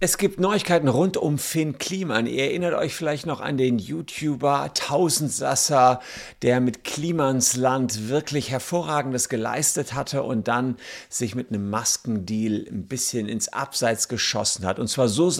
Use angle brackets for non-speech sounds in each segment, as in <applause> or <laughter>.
Es gibt Neuigkeiten rund um Finn Kliman. Ihr erinnert euch vielleicht noch an den YouTuber Tausendsasser, der mit Klimans Land wirklich Hervorragendes geleistet hatte und dann sich mit einem Maskendeal ein bisschen ins Abseits geschossen hat. Und zwar so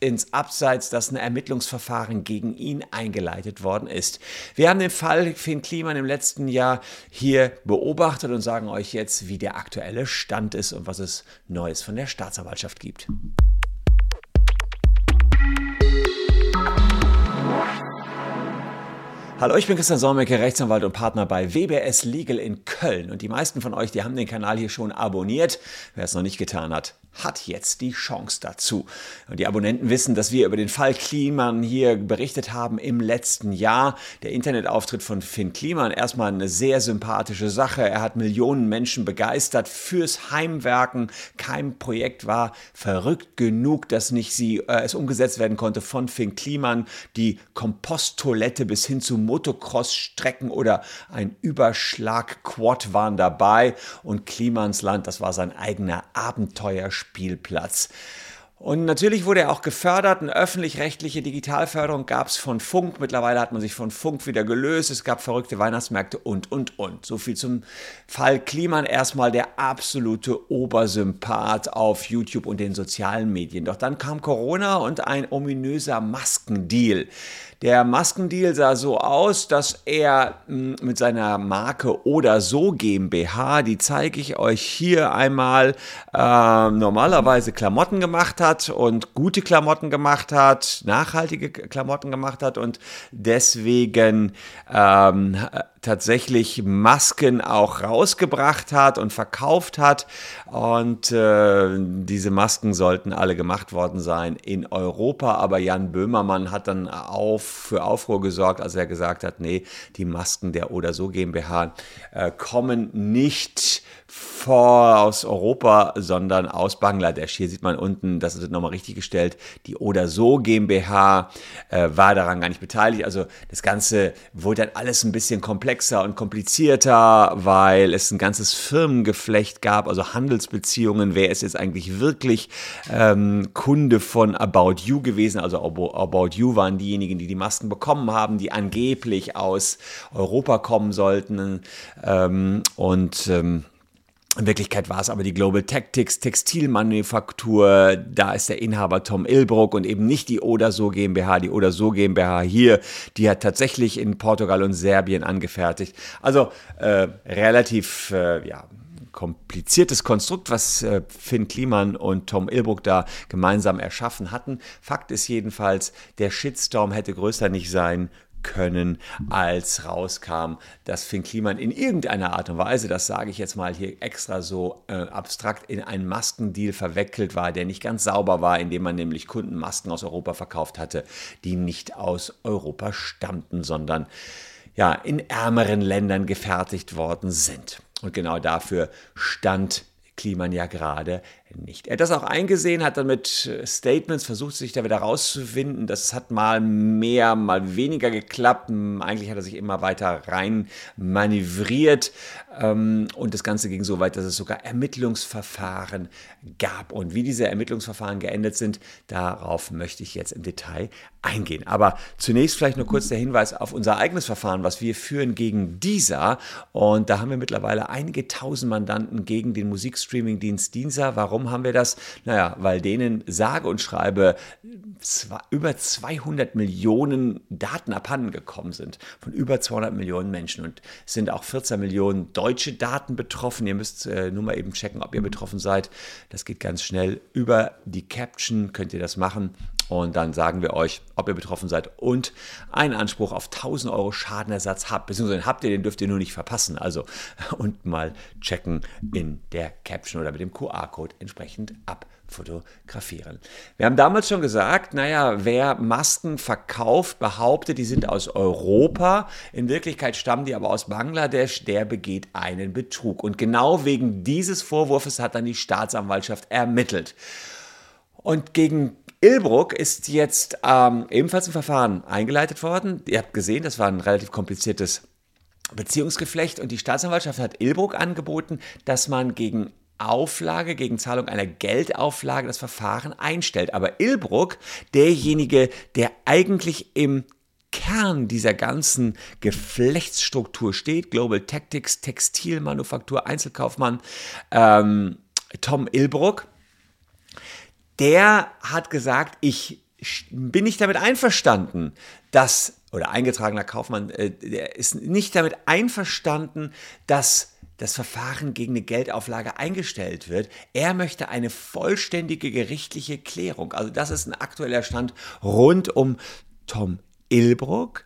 ins Abseits, dass ein Ermittlungsverfahren gegen ihn eingeleitet worden ist. Wir haben den Fall Finn Kliman im letzten Jahr hier beobachtet und sagen euch jetzt, wie der aktuelle Stand ist und was es Neues von der Staatsanwaltschaft gibt. Hallo, ich bin Christian Solmecke, Rechtsanwalt und Partner bei WBS Legal in Köln. Und die meisten von euch, die haben den Kanal hier schon abonniert. Wer es noch nicht getan hat, hat jetzt die Chance dazu. Und die Abonnenten wissen, dass wir über den Fall Kliman hier berichtet haben im letzten Jahr. Der Internetauftritt von Finn Kliman, erstmal eine sehr sympathische Sache. Er hat Millionen Menschen begeistert fürs Heimwerken. Kein Projekt war verrückt genug, dass nicht sie, äh, es umgesetzt werden konnte von Finn Kliman. Die Komposttoilette bis hin zu Motocross-Strecken oder ein Überschlag-Quad waren dabei. Und Klimans Land, das war sein eigener Abenteuerspiel. Spielplatz. Und natürlich wurde er auch gefördert. Eine öffentlich-rechtliche Digitalförderung gab es von Funk. Mittlerweile hat man sich von Funk wieder gelöst. Es gab verrückte Weihnachtsmärkte und, und, und. So viel zum Fall Kliman. Erstmal der absolute Obersympath auf YouTube und den sozialen Medien. Doch dann kam Corona und ein ominöser Maskendeal. Der Maskendeal sah so aus, dass er hm, mit seiner Marke oder so GmbH, die zeige ich euch hier einmal, äh, normalerweise Klamotten gemacht hat und gute Klamotten gemacht hat, nachhaltige Klamotten gemacht hat und deswegen ähm, tatsächlich Masken auch rausgebracht hat und verkauft hat. Und äh, diese Masken sollten alle gemacht worden sein in Europa. Aber Jan Böhmermann hat dann auf, für Aufruhr gesorgt, als er gesagt hat, nee, die Masken der Oder so GmbH äh, kommen nicht vor aus Europa, sondern aus Bangladesch. Hier sieht man unten, das ist nochmal richtig gestellt, die Oder so GmbH äh, war daran gar nicht beteiligt. Also das Ganze wurde dann alles ein bisschen komplexer und komplizierter, weil es ein ganzes Firmengeflecht gab, also Handelsbeziehungen. Wer ist jetzt eigentlich wirklich ähm, Kunde von About You gewesen? Also About You waren diejenigen, die die Masken bekommen haben, die angeblich aus Europa kommen sollten. Ähm, und ähm, in Wirklichkeit war es aber die Global Tactics Textilmanufaktur. Da ist der Inhaber Tom Ilbruck und eben nicht die Oder So GmbH. Die Oder So GmbH hier, die hat tatsächlich in Portugal und Serbien angefertigt. Also äh, relativ, äh, ja, kompliziertes Konstrukt, was äh, Finn Kliman und Tom Ilbruck da gemeinsam erschaffen hatten. Fakt ist jedenfalls, der Shitstorm hätte größer nicht sein können, als rauskam, dass Finn Kliman in irgendeiner Art und Weise, das sage ich jetzt mal hier extra so äh, abstrakt, in einen Maskendeal verwickelt war, der nicht ganz sauber war, indem man nämlich Kunden Masken aus Europa verkauft hatte, die nicht aus Europa stammten, sondern ja, in ärmeren Ländern gefertigt worden sind. Und genau dafür stand Kliman ja gerade nicht. Er hat das auch eingesehen, hat dann mit Statements versucht, sich da wieder rauszufinden. Das hat mal mehr, mal weniger geklappt. Eigentlich hat er sich immer weiter rein manövriert. Ähm, und das Ganze ging so weit, dass es sogar Ermittlungsverfahren gab. Und wie diese Ermittlungsverfahren geendet sind, darauf möchte ich jetzt im Detail eingehen. Aber zunächst vielleicht nur kurz der Hinweis auf unser eigenes Verfahren, was wir führen gegen dieser. Und da haben wir mittlerweile einige tausend Mandanten gegen den Musikstreaming-Dienst Diensa. Warum haben wir das? Naja, weil denen sage und schreibe zwei, über 200 Millionen Daten abhanden gekommen sind. Von über 200 Millionen Menschen. Und sind auch 14 Millionen deutsche Daten betroffen. Ihr müsst äh, nur mal eben checken, ob ihr betroffen seid. Das geht ganz schnell. Über die Caption könnt ihr das machen. Und dann sagen wir euch, ob ihr betroffen seid und einen Anspruch auf 1000 Euro Schadenersatz habt. Beziehungsweise habt ihr, den dürft ihr nur nicht verpassen. Also <laughs> unten mal checken in der Caption oder mit dem QR-Code entsprechend abfotografieren. Wir haben damals schon gesagt, naja, wer Masken verkauft, behauptet, die sind aus Europa. In Wirklichkeit stammen die aber aus Bangladesch, der begeht einen Betrug. Und genau wegen dieses Vorwurfs hat dann die Staatsanwaltschaft ermittelt. Und gegen Ilbruck ist jetzt ähm, ebenfalls ein Verfahren eingeleitet worden. Ihr habt gesehen, das war ein relativ kompliziertes Beziehungsgeflecht und die Staatsanwaltschaft hat Ilbruck angeboten, dass man gegen Auflage, gegen Zahlung einer Geldauflage das Verfahren einstellt. Aber Ilbruck, derjenige, der eigentlich im Kern dieser ganzen Geflechtsstruktur steht, Global Tactics, Textilmanufaktur, Einzelkaufmann, ähm, Tom Ilbruck, der hat gesagt, ich bin nicht damit einverstanden, dass, oder eingetragener Kaufmann, äh, der ist nicht damit einverstanden, dass das Verfahren gegen eine Geldauflage eingestellt wird. Er möchte eine vollständige gerichtliche Klärung. Also das ist ein aktueller Stand rund um Tom Ilbruck.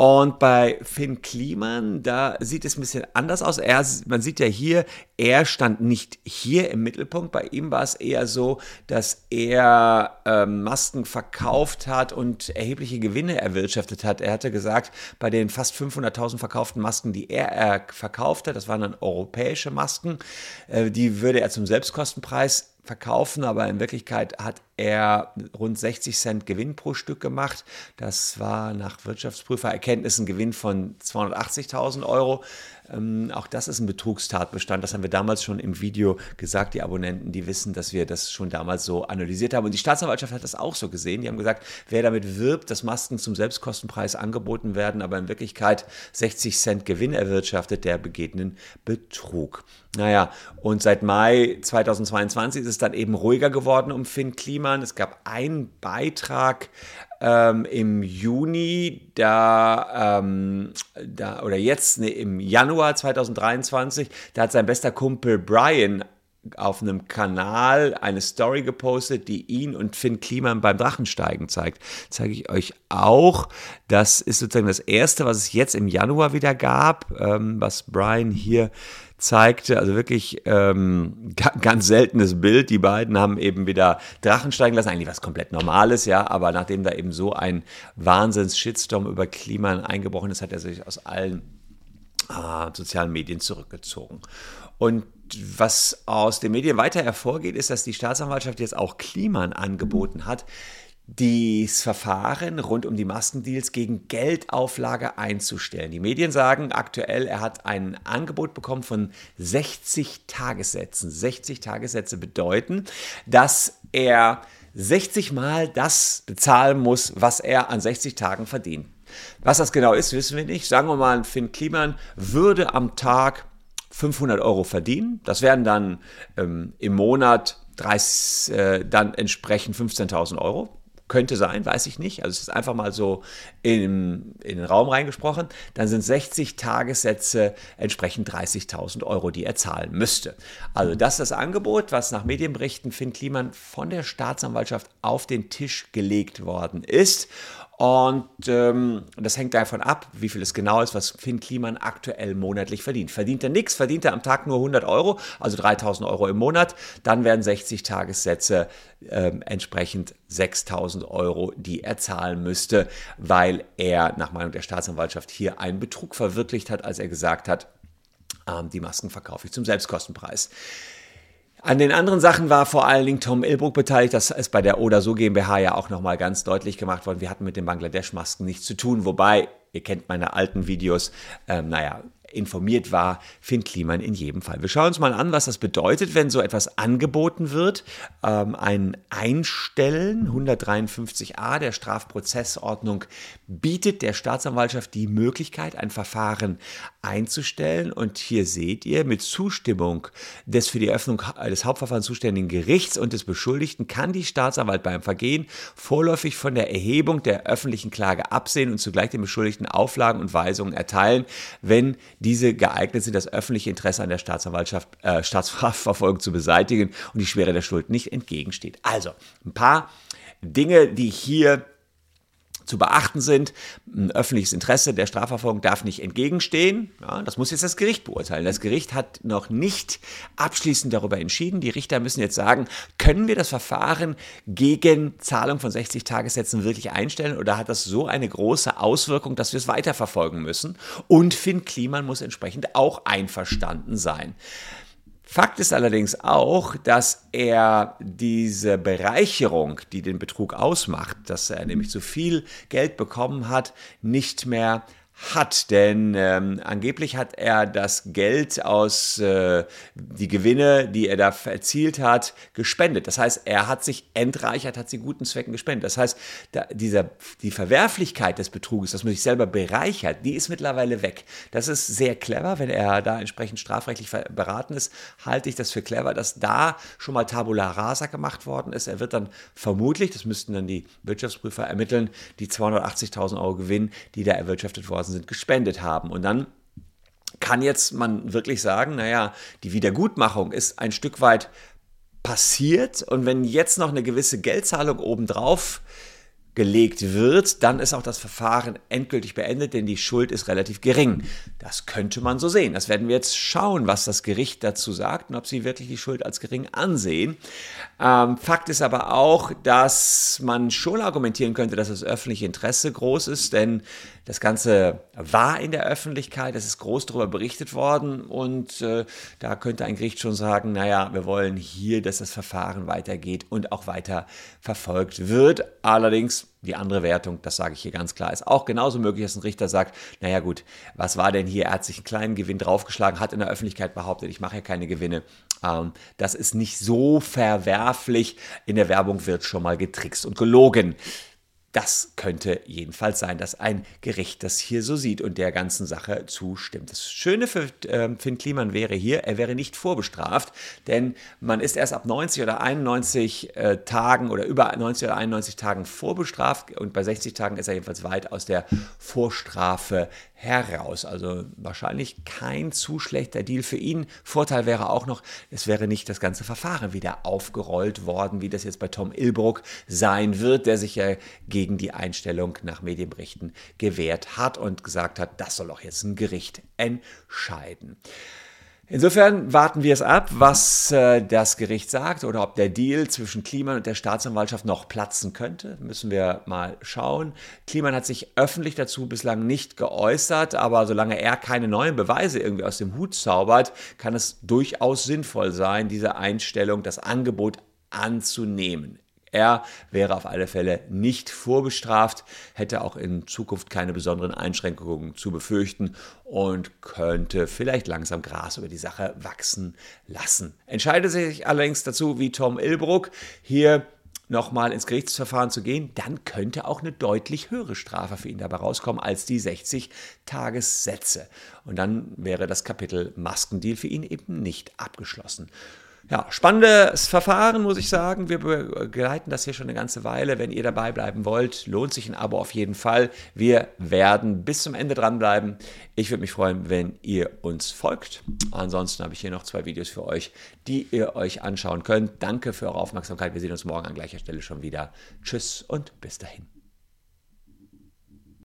Und bei Finn Kliman, da sieht es ein bisschen anders aus. Er, man sieht ja hier, er stand nicht hier im Mittelpunkt. Bei ihm war es eher so, dass er ähm, Masken verkauft hat und erhebliche Gewinne erwirtschaftet hat. Er hatte gesagt, bei den fast 500.000 verkauften Masken, die er, er verkauft hat, das waren dann europäische Masken, äh, die würde er zum Selbstkostenpreis verkaufen, aber in Wirklichkeit hat er rund 60 Cent Gewinn pro Stück gemacht. Das war nach Wirtschaftsprüfererkenntnissen Gewinn von 280.000 Euro. Ähm, auch das ist ein Betrugstatbestand. Das haben wir damals schon im Video gesagt. Die Abonnenten, die wissen, dass wir das schon damals so analysiert haben. Und die Staatsanwaltschaft hat das auch so gesehen. Die haben gesagt, wer damit wirbt, dass Masken zum Selbstkostenpreis angeboten werden, aber in Wirklichkeit 60 Cent Gewinn erwirtschaftet, der begeht einen Betrug. Naja, und seit Mai 2022 ist es dann eben ruhiger geworden um Finn Kliman. Es gab einen Beitrag ähm, im Juni, da, ähm, da oder jetzt nee, im Januar 2023, da hat sein bester Kumpel Brian auf einem Kanal eine Story gepostet, die ihn und Finn Kliman beim Drachensteigen zeigt. Zeige ich euch auch. Das ist sozusagen das erste, was es jetzt im Januar wieder gab, ähm, was Brian hier zeigte. Also wirklich ähm, ganz seltenes Bild. Die beiden haben eben wieder Drachen steigen lassen. Eigentlich was komplett Normales, ja. Aber nachdem da eben so ein Wahnsinns-Shitstorm über Klima eingebrochen ist, hat er sich aus allen äh, sozialen Medien zurückgezogen. Und was aus den Medien weiter hervorgeht, ist, dass die Staatsanwaltschaft jetzt auch Kliman angeboten hat, das Verfahren rund um die Maskendeals gegen Geldauflage einzustellen. Die Medien sagen aktuell, er hat ein Angebot bekommen von 60 Tagessätzen. 60 Tagessätze bedeuten, dass er 60 Mal das bezahlen muss, was er an 60 Tagen verdient. Was das genau ist, wissen wir nicht. Sagen wir mal, Finn Kliman würde am Tag 500 Euro verdienen. Das wären dann ähm, im Monat 30, äh, dann entsprechend 15.000 Euro. Könnte sein, weiß ich nicht. Also es ist einfach mal so in, in den Raum reingesprochen. Dann sind 60 Tagessätze entsprechend 30.000 Euro, die er zahlen müsste. Also das ist das Angebot, was nach Medienberichten Finn Kliman von der Staatsanwaltschaft auf den Tisch gelegt worden ist. Und ähm, das hängt davon ab, wie viel es genau ist, was Finn Kliman aktuell monatlich verdient. Verdient er nichts, verdient er am Tag nur 100 Euro, also 3000 Euro im Monat, dann werden 60 Tagessätze ähm, entsprechend 6000 Euro, die er zahlen müsste, weil er nach Meinung der Staatsanwaltschaft hier einen Betrug verwirklicht hat, als er gesagt hat, ähm, die Masken verkaufe ich zum Selbstkostenpreis. An den anderen Sachen war vor allen Dingen Tom Ilbruck beteiligt. Das ist bei der Oder so GmbH ja auch nochmal ganz deutlich gemacht worden. Wir hatten mit den Bangladesch-Masken nichts zu tun. Wobei, ihr kennt meine alten Videos, ähm, naja, informiert war Finn Kliman in jedem Fall. Wir schauen uns mal an, was das bedeutet, wenn so etwas angeboten wird. Ähm, ein Einstellen 153a der Strafprozessordnung bietet der Staatsanwaltschaft die Möglichkeit, ein Verfahren einzustellen. Und hier seht ihr, mit Zustimmung des für die Eröffnung des Hauptverfahrens zuständigen Gerichts und des Beschuldigten kann die Staatsanwalt beim Vergehen vorläufig von der Erhebung der öffentlichen Klage absehen und zugleich den Beschuldigten Auflagen und Weisungen erteilen, wenn diese geeignet sind, das öffentliche Interesse an der Staatsanwaltschaft, äh, <laughs> Staatsverfolgung zu beseitigen und die Schwere der Schuld nicht entgegensteht. Also ein paar Dinge, die hier zu beachten sind. Ein öffentliches Interesse der Strafverfolgung darf nicht entgegenstehen. Ja, das muss jetzt das Gericht beurteilen. Das Gericht hat noch nicht abschließend darüber entschieden. Die Richter müssen jetzt sagen, können wir das Verfahren gegen Zahlung von 60 Tagessätzen wirklich einstellen oder hat das so eine große Auswirkung, dass wir es weiterverfolgen müssen? Und Finn Kliman muss entsprechend auch einverstanden sein. Fakt ist allerdings auch, dass er diese Bereicherung, die den Betrug ausmacht, dass er nämlich zu viel Geld bekommen hat, nicht mehr hat. Denn ähm, angeblich hat er das Geld aus äh, die Gewinne, die er da erzielt hat, gespendet. Das heißt, er hat sich entreichert, hat sie guten Zwecken gespendet. Das heißt, da, dieser, die Verwerflichkeit des Betruges, dass man sich selber bereichert, die ist mittlerweile weg. Das ist sehr clever, wenn er da entsprechend strafrechtlich beraten ist, halte ich das für clever, dass da schon mal Tabula Rasa gemacht worden ist. Er wird dann vermutlich, das müssten dann die Wirtschaftsprüfer ermitteln, die 280.000 Euro Gewinn, die da erwirtschaftet worden sind, gespendet haben. Und dann kann jetzt man wirklich sagen, naja, die Wiedergutmachung ist ein Stück weit passiert und wenn jetzt noch eine gewisse Geldzahlung obendrauf gelegt wird, dann ist auch das Verfahren endgültig beendet, denn die Schuld ist relativ gering. Das könnte man so sehen. Das werden wir jetzt schauen, was das Gericht dazu sagt und ob sie wirklich die Schuld als gering ansehen. Ähm, Fakt ist aber auch, dass man schon argumentieren könnte, dass das öffentliche Interesse groß ist, denn das Ganze war in der Öffentlichkeit, es ist groß darüber berichtet worden und äh, da könnte ein Gericht schon sagen, naja, wir wollen hier, dass das Verfahren weitergeht und auch weiter verfolgt wird. Allerdings die andere Wertung, das sage ich hier ganz klar, ist auch genauso möglich, dass ein Richter sagt, naja gut, was war denn hier? Er hat sich einen kleinen Gewinn draufgeschlagen, hat in der Öffentlichkeit behauptet, ich mache ja keine Gewinne. Ähm, das ist nicht so verwerflich. In der Werbung wird schon mal getrickst und gelogen. Das könnte jedenfalls sein, dass ein Gericht das hier so sieht und der ganzen Sache zustimmt. Das Schöne für äh, Finn Kliman wäre hier, er wäre nicht vorbestraft, denn man ist erst ab 90 oder 91 äh, Tagen oder über 90 oder 91 Tagen vorbestraft und bei 60 Tagen ist er jedenfalls weit aus der Vorstrafe heraus. Also wahrscheinlich kein zu schlechter Deal für ihn. Vorteil wäre auch noch, es wäre nicht das ganze Verfahren wieder aufgerollt worden, wie das jetzt bei Tom Ilbruck sein wird, der sich ja gegen die Einstellung nach Medienberichten gewehrt hat und gesagt hat, das soll auch jetzt ein Gericht entscheiden. Insofern warten wir es ab, was äh, das Gericht sagt oder ob der Deal zwischen Kliman und der Staatsanwaltschaft noch platzen könnte. Müssen wir mal schauen. Kliman hat sich öffentlich dazu bislang nicht geäußert, aber solange er keine neuen Beweise irgendwie aus dem Hut zaubert, kann es durchaus sinnvoll sein, diese Einstellung, das Angebot anzunehmen. Er wäre auf alle Fälle nicht vorbestraft, hätte auch in Zukunft keine besonderen Einschränkungen zu befürchten und könnte vielleicht langsam Gras über die Sache wachsen lassen. Entscheidet sich allerdings dazu, wie Tom Ilbruck hier nochmal ins Gerichtsverfahren zu gehen, dann könnte auch eine deutlich höhere Strafe für ihn dabei rauskommen als die 60 Tagessätze. Und dann wäre das Kapitel Maskendeal für ihn eben nicht abgeschlossen. Ja, spannendes Verfahren, muss ich sagen. Wir begleiten das hier schon eine ganze Weile. Wenn ihr dabei bleiben wollt, lohnt sich ein Abo auf jeden Fall. Wir werden bis zum Ende dranbleiben. Ich würde mich freuen, wenn ihr uns folgt. Ansonsten habe ich hier noch zwei Videos für euch, die ihr euch anschauen könnt. Danke für eure Aufmerksamkeit. Wir sehen uns morgen an gleicher Stelle schon wieder. Tschüss und bis dahin.